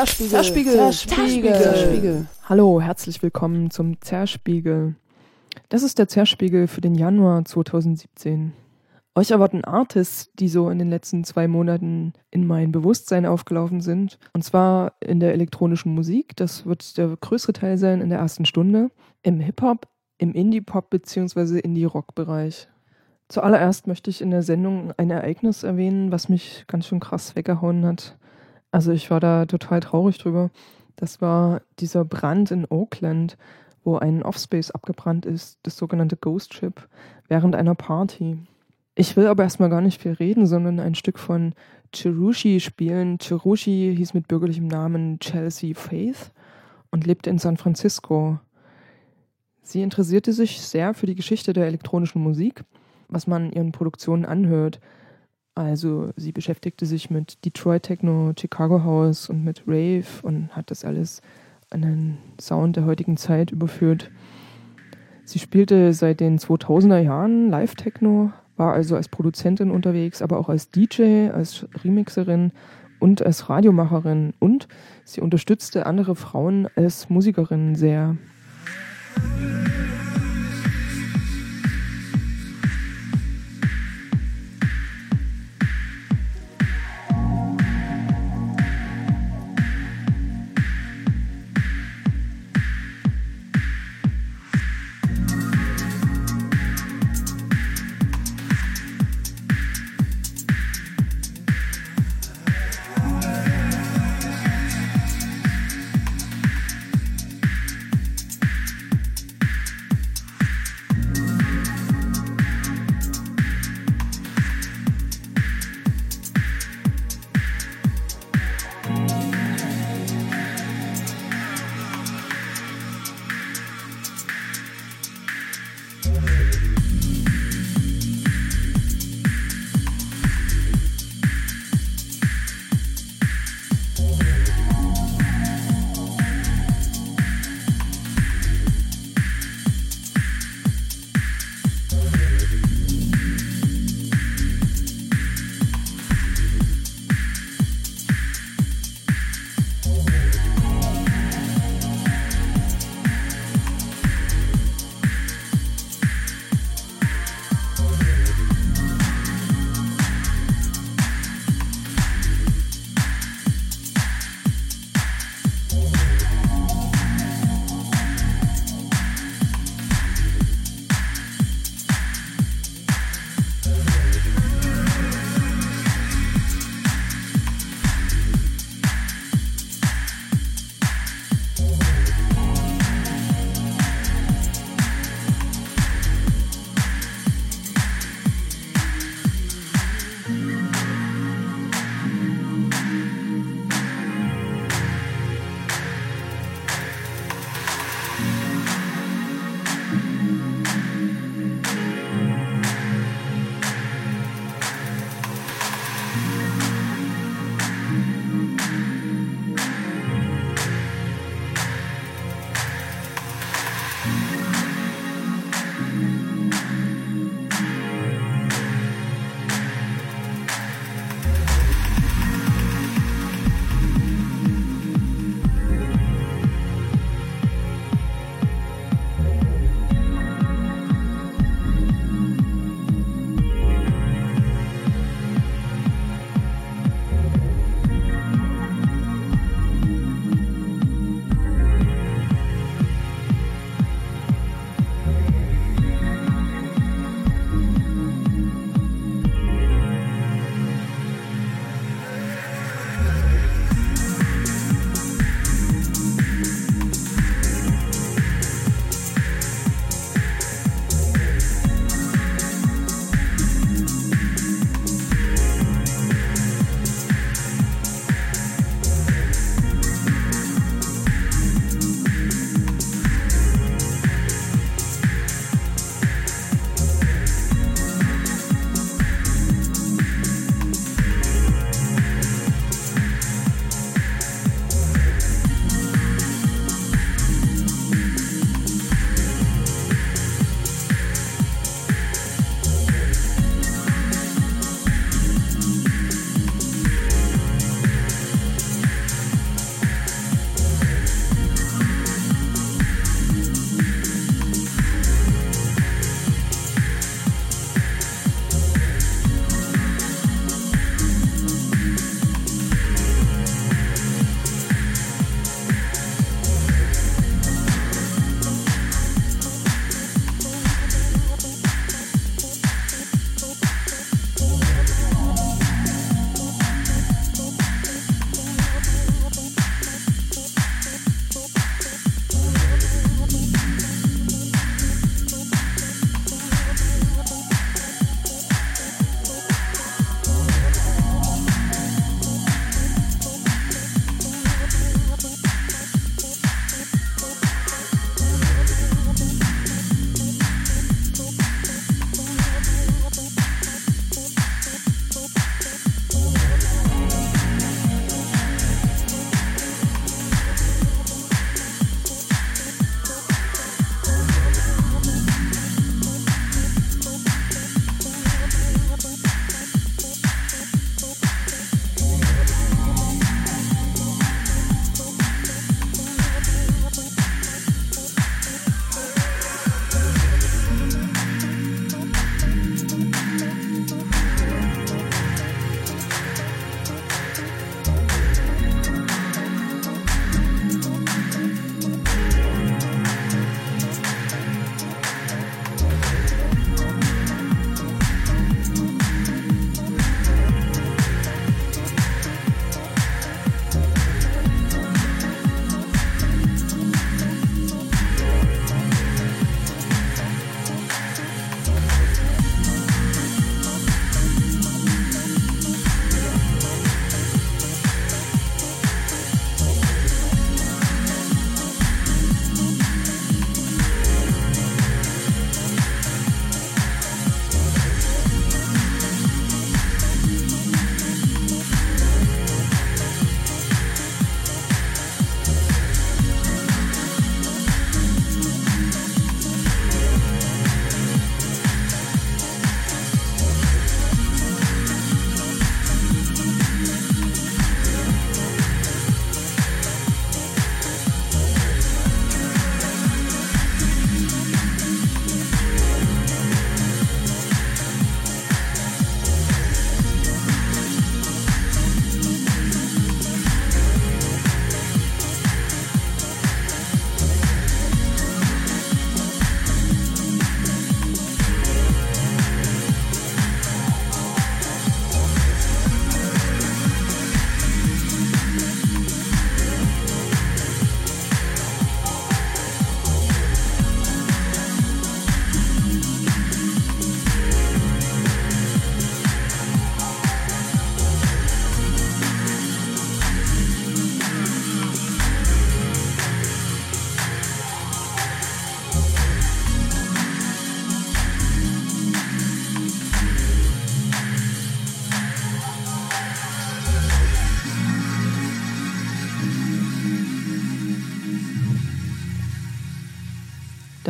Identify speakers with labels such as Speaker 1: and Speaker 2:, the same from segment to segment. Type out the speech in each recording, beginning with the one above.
Speaker 1: Zerspiegel.
Speaker 2: Zerspiegel.
Speaker 1: Zerspiegel.
Speaker 2: Zerspiegel.
Speaker 1: Hallo, herzlich willkommen zum Zerspiegel. Das ist der Zerspiegel für den Januar 2017. Euch erwarten Artists, die so in den letzten zwei Monaten in mein Bewusstsein aufgelaufen sind. Und zwar in der elektronischen Musik. Das wird der größere Teil sein in der ersten Stunde. Im Hip-Hop, im Indie-Pop bzw. Indie-Rock-Bereich. Zuallererst möchte ich in der Sendung ein Ereignis erwähnen, was mich ganz schön krass weggehauen hat. Also ich war da total traurig drüber. Das war dieser Brand in Oakland, wo ein Offspace abgebrannt ist, das sogenannte Ghost Ship, während einer Party. Ich will aber erstmal gar nicht viel reden, sondern ein Stück von Cherushi spielen. Cherushi hieß mit bürgerlichem Namen Chelsea Faith und lebte in San Francisco. Sie interessierte sich sehr für die Geschichte der elektronischen Musik was man ihren Produktionen anhört. Also sie beschäftigte sich mit Detroit Techno, Chicago House und mit Rave und hat das alles an den Sound der heutigen Zeit überführt. Sie spielte seit den 2000er Jahren Live-Techno, war also als Produzentin unterwegs, aber auch als DJ, als Remixerin und als Radiomacherin und sie unterstützte andere Frauen als Musikerin sehr.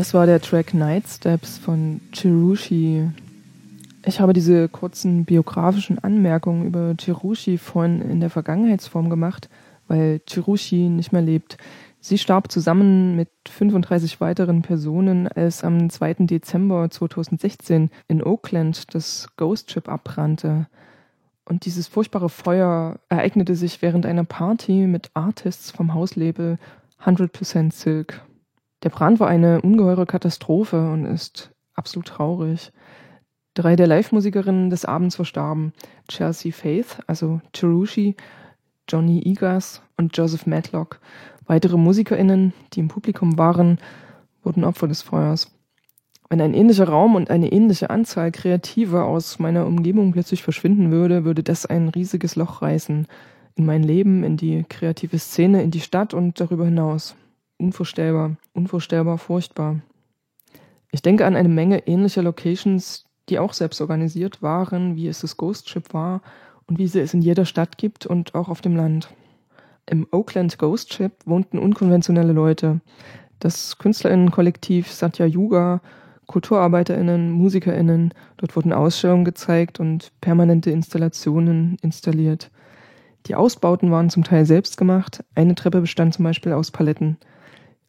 Speaker 1: Das war der Track Night Steps von Chirushi. Ich habe diese kurzen biografischen Anmerkungen über Chirushi vorhin in der Vergangenheitsform gemacht, weil Chirushi nicht mehr lebt. Sie starb zusammen mit 35 weiteren Personen, als am 2. Dezember 2016 in Oakland das Ghost Ship abbrannte. Und dieses furchtbare Feuer ereignete sich während einer Party mit Artists vom Hauslabel 100% Silk. Der Brand war eine ungeheure Katastrophe und ist absolut traurig. Drei der Live-Musikerinnen des Abends verstarben. Chelsea Faith, also Cherushi, Johnny Egas und Joseph Matlock. Weitere MusikerInnen, die im Publikum waren, wurden Opfer des Feuers. Wenn ein ähnlicher Raum und eine ähnliche Anzahl Kreativer aus meiner Umgebung plötzlich verschwinden würde, würde das ein riesiges Loch reißen. In mein Leben, in die kreative Szene, in die Stadt und darüber hinaus unvorstellbar, unvorstellbar furchtbar. Ich denke an eine Menge ähnlicher Locations, die auch selbst organisiert waren, wie es das Ghost Ship war und wie sie es in jeder Stadt gibt und auch auf dem Land. Im Oakland Ghost Ship wohnten unkonventionelle Leute. Das Künstlerinnenkollektiv Satya Yuga, Kulturarbeiterinnen, Musikerinnen, dort wurden Ausstellungen gezeigt und permanente Installationen installiert. Die Ausbauten waren zum Teil selbst gemacht, eine Treppe bestand zum Beispiel aus Paletten.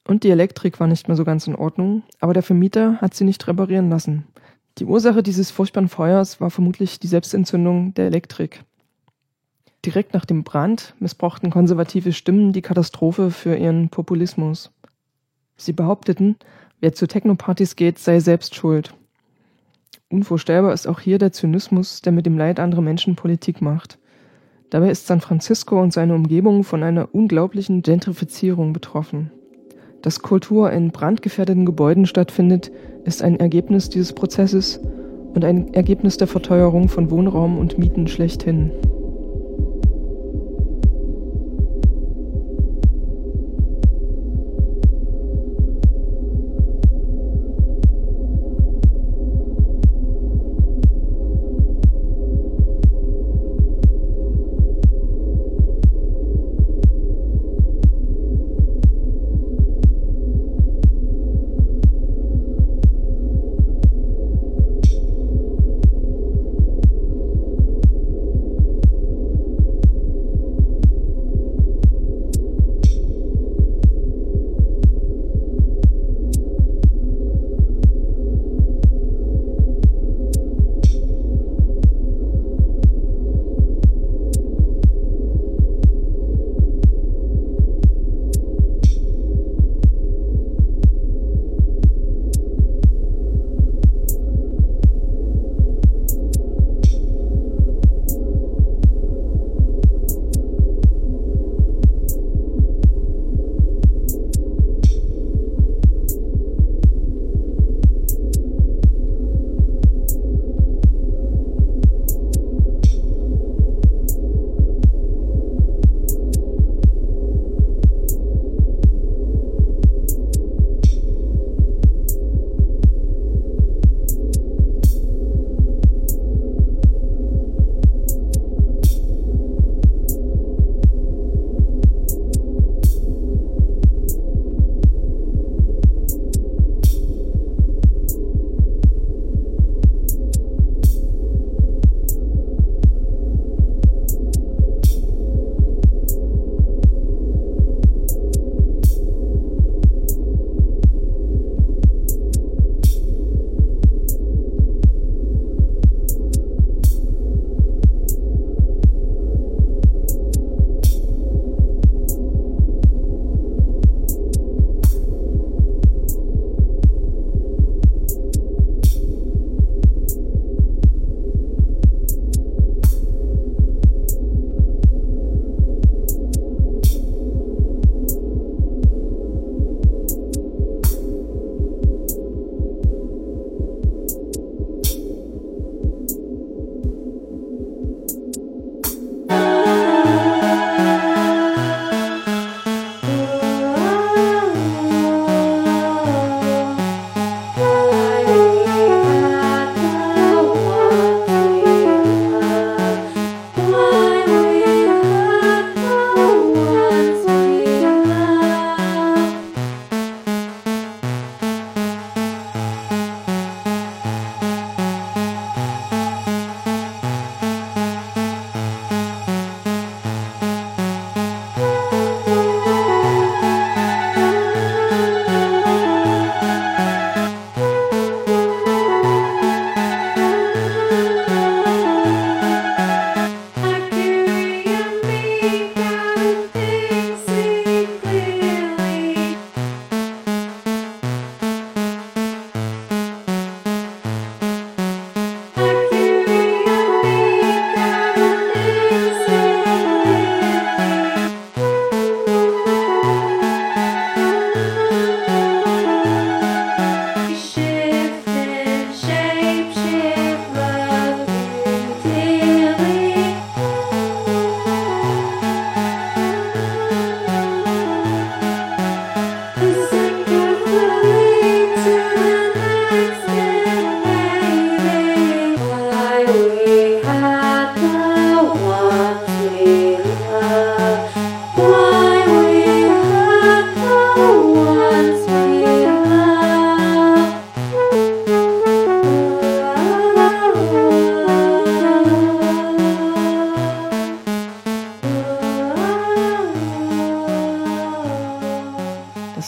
Speaker 1: Und die Elektrik war nicht mehr so ganz in Ordnung, aber der Vermieter hat sie nicht reparieren lassen. Die Ursache dieses furchtbaren Feuers war vermutlich die Selbstentzündung der Elektrik. Direkt nach dem Brand missbrauchten konservative Stimmen die Katastrophe für ihren Populismus. Sie behaupteten, wer zu Technopartys geht, sei selbst schuld. Unvorstellbar ist auch hier der Zynismus, der mit dem Leid anderer Menschen Politik macht. Dabei ist San Francisco und seine Umgebung von einer unglaublichen Gentrifizierung betroffen. Dass Kultur in brandgefährdeten Gebäuden stattfindet, ist ein Ergebnis dieses Prozesses und ein Ergebnis der Verteuerung von Wohnraum und Mieten schlechthin.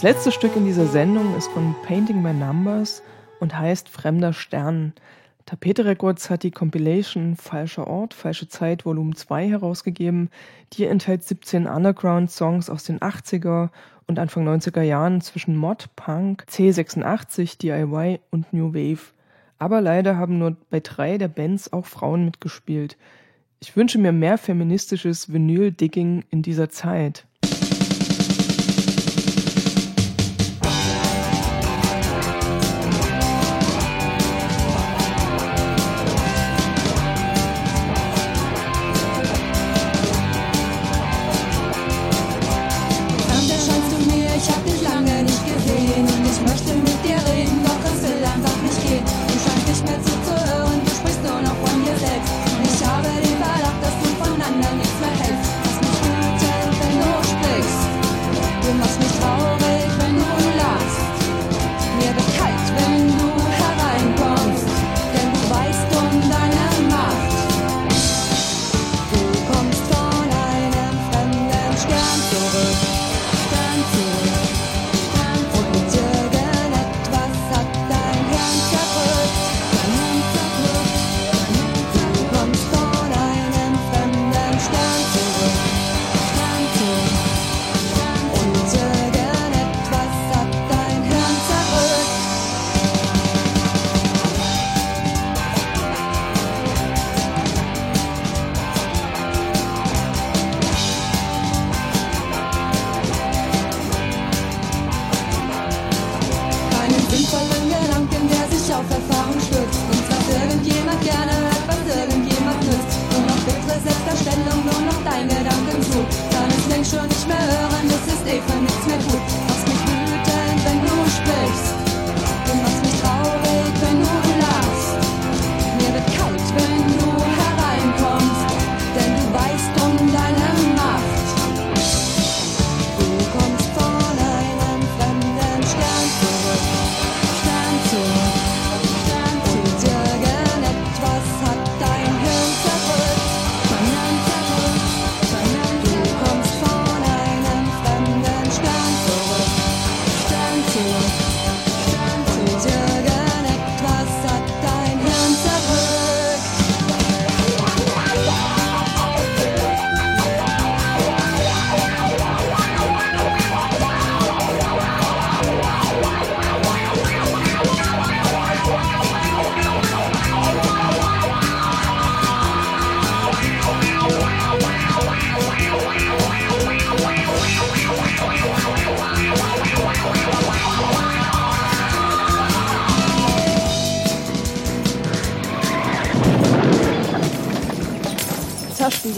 Speaker 3: Das letzte Stück in dieser Sendung ist von Painting by Numbers und heißt Fremder Stern. Tapete Records hat die Compilation Falscher Ort, Falsche Zeit Volumen 2 herausgegeben. Die enthält 17 Underground-Songs aus den 80er und Anfang 90er Jahren zwischen Mod, Punk, C86, DIY und New Wave. Aber leider haben nur bei drei der Bands auch Frauen mitgespielt. Ich wünsche mir mehr feministisches Vinyl-Digging in dieser Zeit.